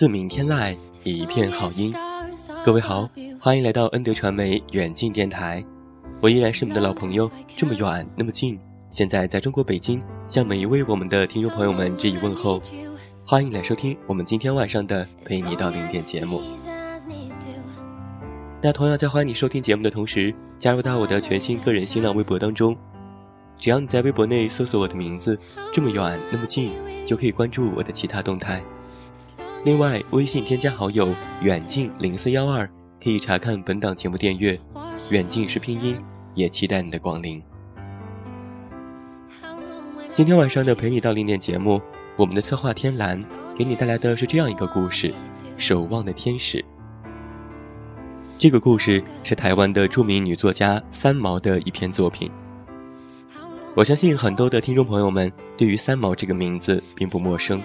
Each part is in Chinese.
自鸣天籁，一片好音。各位好，欢迎来到恩德传媒远近电台。我依然是你们的老朋友，这么远，那么近。现在在中国北京，向每一位我们的听众朋友们致以问候。欢迎来收听我们今天晚上的陪你到零点节目。那同样在欢迎你收听节目的同时，加入到我的全新个人新浪微博当中。只要你在微博内搜索我的名字，这么远，那么近，就可以关注我的其他动态。另外，微信添加好友远近零四幺二，可以查看本档节目订阅。远近是拼音，也期待你的光临。今天晚上的陪你到零点节目，我们的策划天蓝给你带来的是这样一个故事：守望的天使。这个故事是台湾的著名女作家三毛的一篇作品。我相信很多的听众朋友们对于三毛这个名字并不陌生。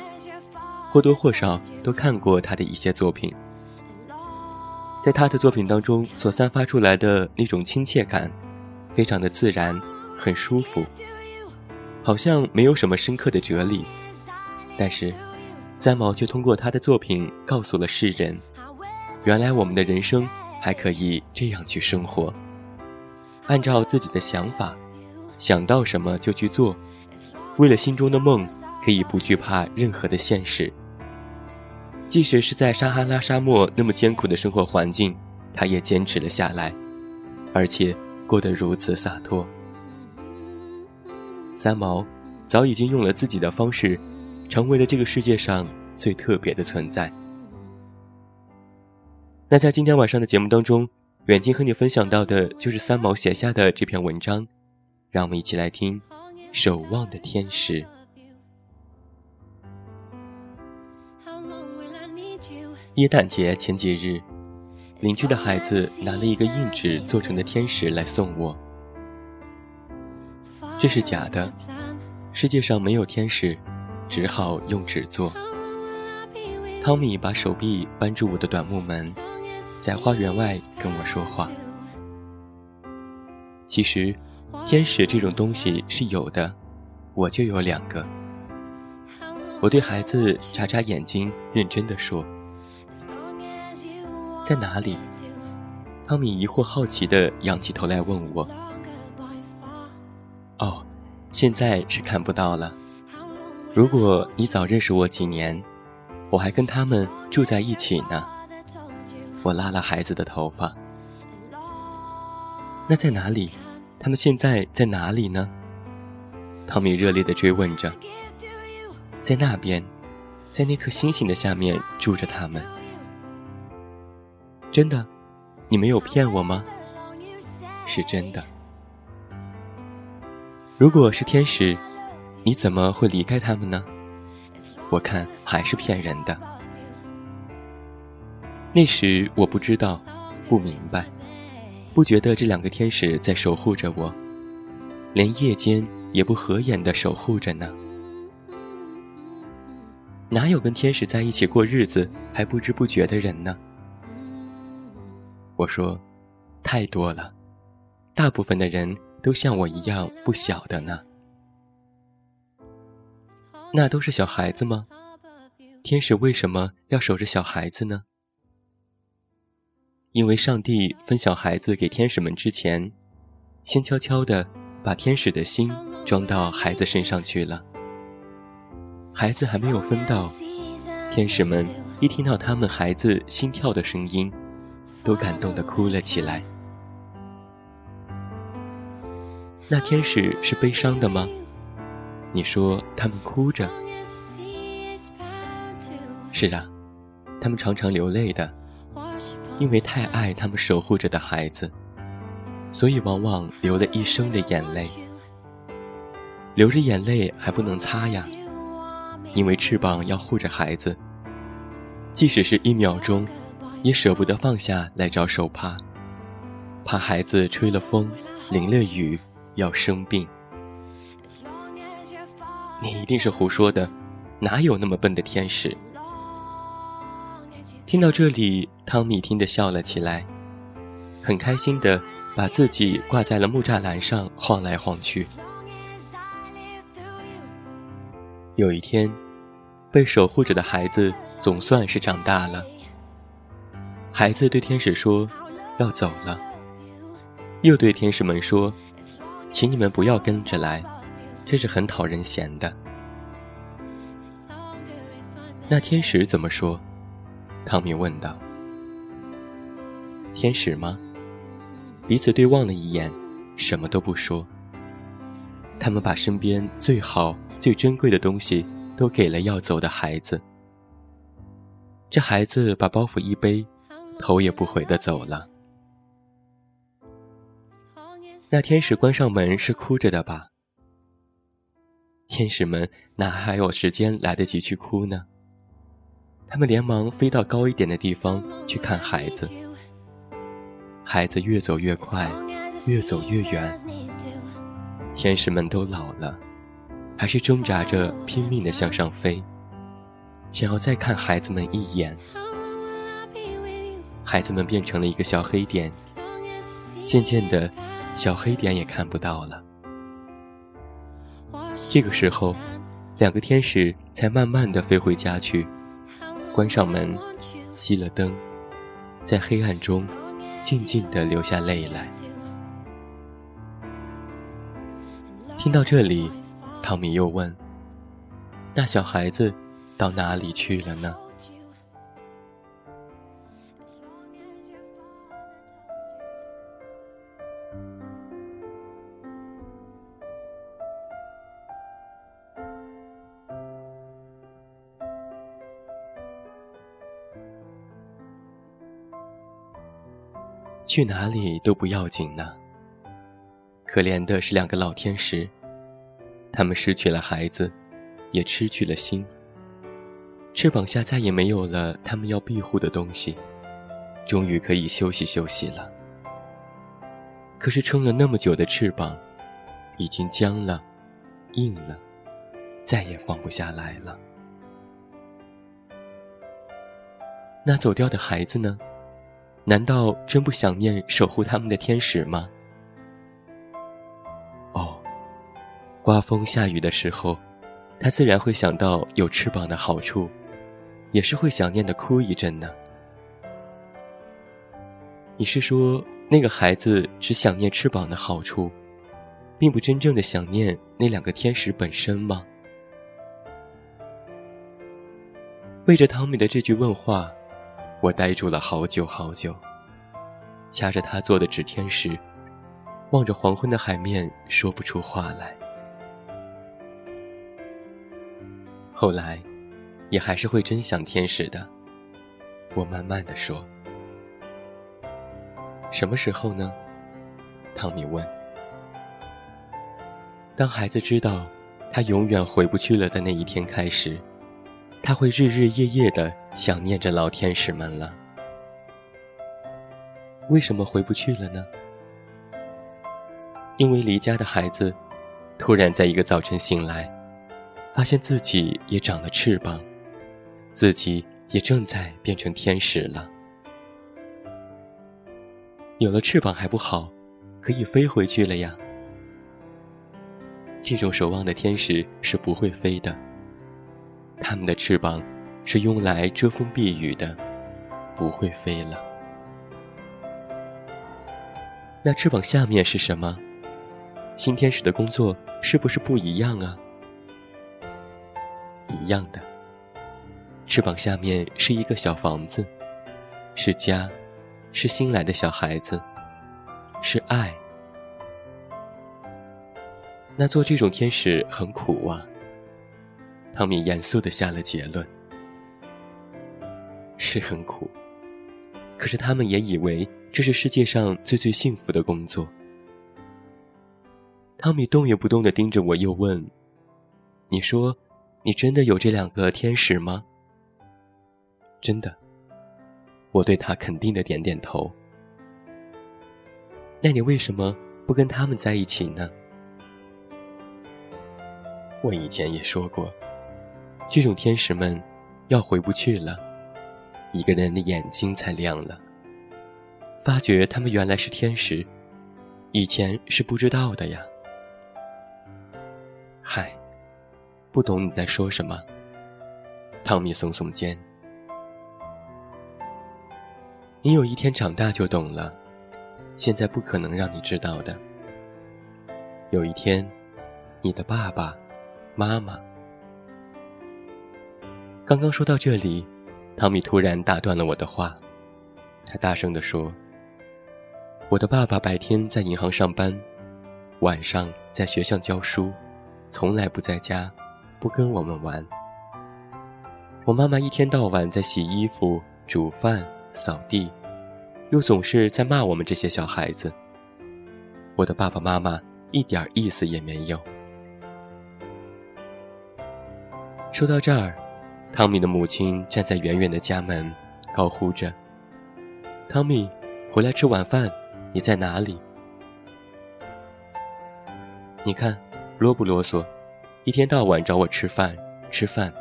或多或少都看过他的一些作品，在他的作品当中所散发出来的那种亲切感，非常的自然，很舒服，好像没有什么深刻的哲理，但是三毛却通过他的作品告诉了世人，原来我们的人生还可以这样去生活，按照自己的想法，想到什么就去做，为了心中的梦，可以不惧怕任何的现实。即使是在撒哈拉沙漠那么艰苦的生活环境，他也坚持了下来，而且过得如此洒脱。三毛早已经用了自己的方式，成为了这个世界上最特别的存在。那在今天晚上的节目当中，远近和你分享到的就是三毛写下的这篇文章，让我们一起来听《守望的天使》。耶诞节前几日，邻居的孩子拿了一个硬纸做成的天使来送我。这是假的，世界上没有天使，只好用纸做。汤米把手臂扳住我的短木门，在花园外跟我说话。其实，天使这种东西是有的，我就有两个。我对孩子眨眨眼睛，认真的说。在哪里？汤米疑惑、好奇地仰起头来问我。哦，现在是看不到了。如果你早认识我几年，我还跟他们住在一起呢。我拉拉孩子的头发。那在哪里？他们现在在哪里呢？汤米热烈地追问着。在那边，在那颗星星的下面住着他们。真的，你没有骗我吗？是真的。如果是天使，你怎么会离开他们呢？我看还是骗人的。那时我不知道，不明白，不觉得这两个天使在守护着我，连夜间也不合眼的守护着呢。哪有跟天使在一起过日子还不知不觉的人呢？我说：“太多了，大部分的人都像我一样不晓得呢。那都是小孩子吗？天使为什么要守着小孩子呢？因为上帝分小孩子给天使们之前，先悄悄地把天使的心装到孩子身上去了。孩子还没有分到，天使们一听到他们孩子心跳的声音，都感动的哭了起来。那天使是悲伤的吗？你说他们哭着？是啊，他们常常流泪的。因为太爱他们守护着的孩子，所以往往流了一生的眼泪。流着眼泪还不能擦呀，因为翅膀要护着孩子，即使是一秒钟，也舍不得放下来找手帕，怕孩子吹了风、淋了雨要生病。你一定是胡说的，哪有那么笨的天使？听到这里，汤米听得笑了起来，很开心的把自己挂在了木栅栏上晃来晃去。有一天，被守护着的孩子总算是长大了。孩子对天使说：“要走了。”又对天使们说：“请你们不要跟着来，这是很讨人嫌的。”那天使怎么说？汤米问道：“天使吗？”彼此对望了一眼，什么都不说。他们把身边最好、最珍贵的东西都给了要走的孩子。这孩子把包袱一背，头也不回的走了。那天使关上门是哭着的吧？天使们哪还有时间来得及去哭呢？他们连忙飞到高一点的地方去看孩子。孩子越走越快，越走越远。天使们都老了，还是挣扎着拼命地向上飞，想要再看孩子们一眼。孩子们变成了一个小黑点，渐渐的，小黑点也看不到了。这个时候，两个天使才慢慢地飞回家去。关上门，熄了灯，在黑暗中静静地流下泪来。听到这里，汤米又问：“那小孩子到哪里去了呢？”去哪里都不要紧呢。可怜的是两个老天使，他们失去了孩子，也失去了心。翅膀下再也没有了他们要庇护的东西，终于可以休息休息了。可是撑了那么久的翅膀，已经僵了，硬了，再也放不下来了。那走掉的孩子呢？难道真不想念守护他们的天使吗？哦，刮风下雨的时候，他自然会想到有翅膀的好处，也是会想念的哭一阵呢。你是说那个孩子只想念翅膀的好处，并不真正的想念那两个天使本身吗？为着汤米的这句问话。我呆住了好久好久，掐着他做的纸天使，望着黄昏的海面，说不出话来。后来，也还是会真想天使的。我慢慢的说：“什么时候呢？”汤米问。当孩子知道他永远回不去了的那一天开始。他会日日夜夜的想念着老天使们了。为什么回不去了呢？因为离家的孩子，突然在一个早晨醒来，发现自己也长了翅膀，自己也正在变成天使了。有了翅膀还不好，可以飞回去了呀。这种守望的天使是不会飞的。他们的翅膀是用来遮风避雨的，不会飞了。那翅膀下面是什么？新天使的工作是不是不一样啊？一样的。翅膀下面是一个小房子，是家，是新来的小孩子，是爱。那做这种天使很苦啊。汤米严肃的下了结论：是很苦，可是他们也以为这是世界上最最幸福的工作。汤米动也不动的盯着我，又问：“你说，你真的有这两个天使吗？”“真的。”我对他肯定的点点头。“那你为什么不跟他们在一起呢？”我以前也说过。这种天使们，要回不去了，一个人的眼睛才亮了，发觉他们原来是天使，以前是不知道的呀。嗨，不懂你在说什么。汤米耸耸肩。你有一天长大就懂了，现在不可能让你知道的。有一天，你的爸爸妈妈。刚刚说到这里，汤米突然打断了我的话。他大声地说：“我的爸爸白天在银行上班，晚上在学校教书，从来不在家，不跟我们玩。我妈妈一天到晚在洗衣服、煮饭、扫地，又总是在骂我们这些小孩子。我的爸爸妈妈一点意思也没有。”说到这儿。汤米的母亲站在远远的家门，高呼着：“汤米，回来吃晚饭，你在哪里？”你看，啰不啰嗦？一天到晚找我吃饭，吃饭，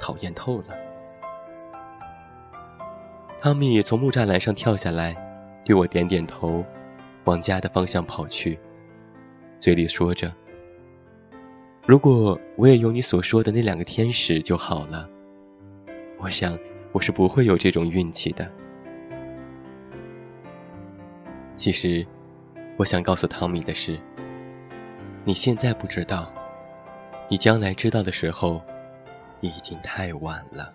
讨厌透了。汤米从木栅栏上跳下来，对我点点头，往家的方向跑去，嘴里说着：“如果我也有你所说的那两个天使就好了。”我想，我是不会有这种运气的。其实，我想告诉汤米的是，你现在不知道，你将来知道的时候，已经太晚了。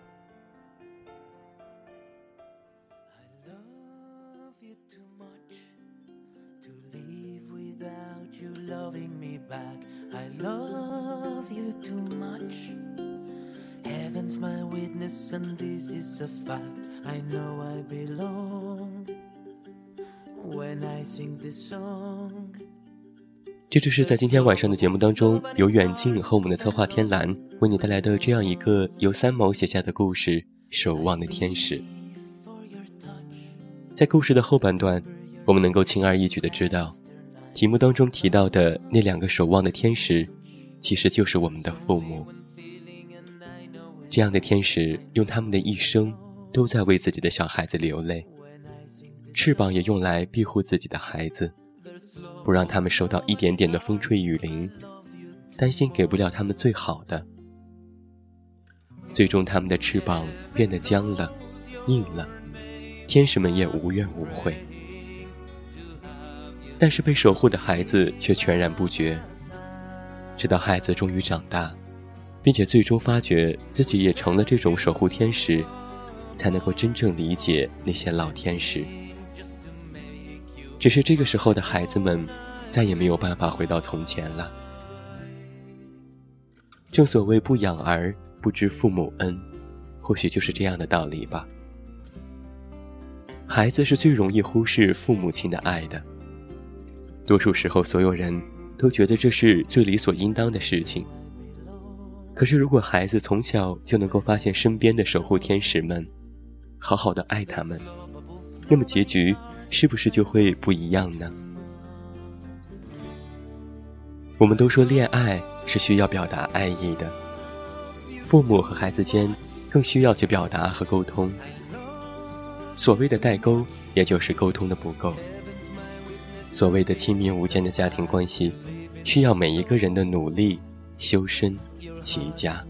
这就是在今天晚上的节目当中，由远近和我们的策划天蓝为你带来的这样一个由三毛写下的故事《守望的天使》。在故事的后半段，我们能够轻而易举的知道，题目当中提到的那两个守望的天使，其实就是我们的父母。这样的天使用他们的一生都在为自己的小孩子流泪，翅膀也用来庇护自己的孩子，不让他们受到一点点的风吹雨淋，担心给不了他们最好的。最终，他们的翅膀变得僵了、硬了，天使们也无怨无悔。但是被守护的孩子却全然不觉，直到孩子终于长大。并且最终发觉自己也成了这种守护天使，才能够真正理解那些老天使。只是这个时候的孩子们，再也没有办法回到从前了。正所谓不养儿不知父母恩，或许就是这样的道理吧。孩子是最容易忽视父母亲的爱的，多数时候所有人都觉得这是最理所应当的事情。可是，如果孩子从小就能够发现身边的守护天使们，好好的爱他们，那么结局是不是就会不一样呢？我们都说恋爱是需要表达爱意的，父母和孩子间更需要去表达和沟通。所谓的代沟，也就是沟通的不够。所谓的亲密无间的家庭关系，需要每一个人的努力修身。齐家。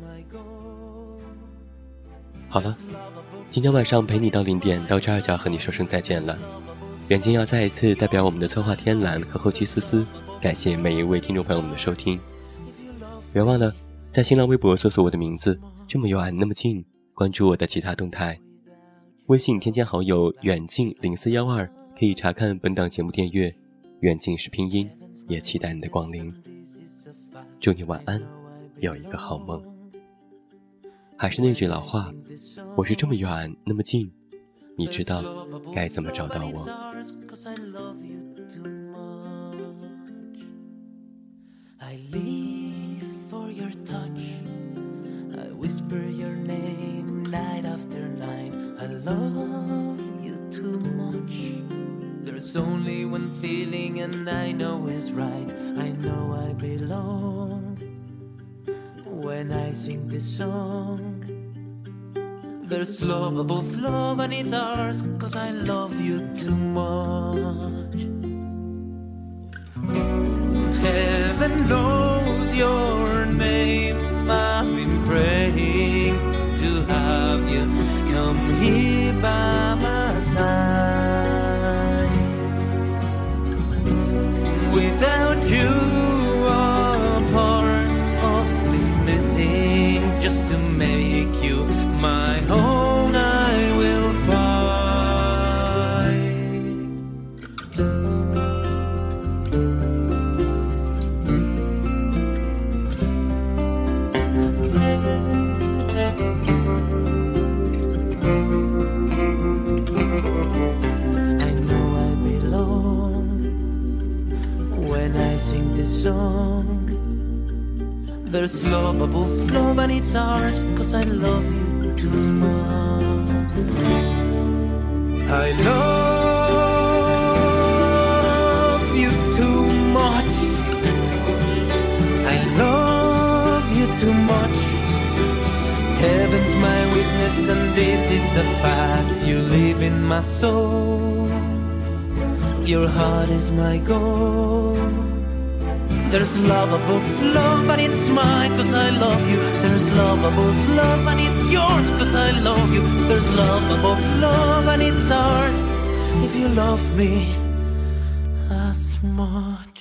好了，今天晚上陪你到零点，到这儿就要和你说声再见了。远近要再一次代表我们的策划天蓝和后期思思，感谢每一位听众朋友们的收听。别忘了在新浪微博搜索我的名字，这么远那么近，关注我的其他动态。微信添加好友远近零四幺二，可以查看本档节目订阅。远近是拼音，也期待你的光临。祝你晚安，有一个好梦。还是那句老话，我是这么远那么近，你知道该怎么找到我 i leave for your。There's only one feeling, and I know it's right. I know I belong when I sing this song. There's love above love, and it's ours, cause I love you too much. Heaven knows your name. I've been praying to have you come here by my side. Without you, it's ours because I love you too much. I love you too much. I love you too much. Heaven's my witness, and this is a fact. You live in my soul. Your heart is my goal. There's love above love, and it's mine, cause I love you. There's love above love, and it's yours, cause I love you. There's love above love, and it's ours. If you love me as much.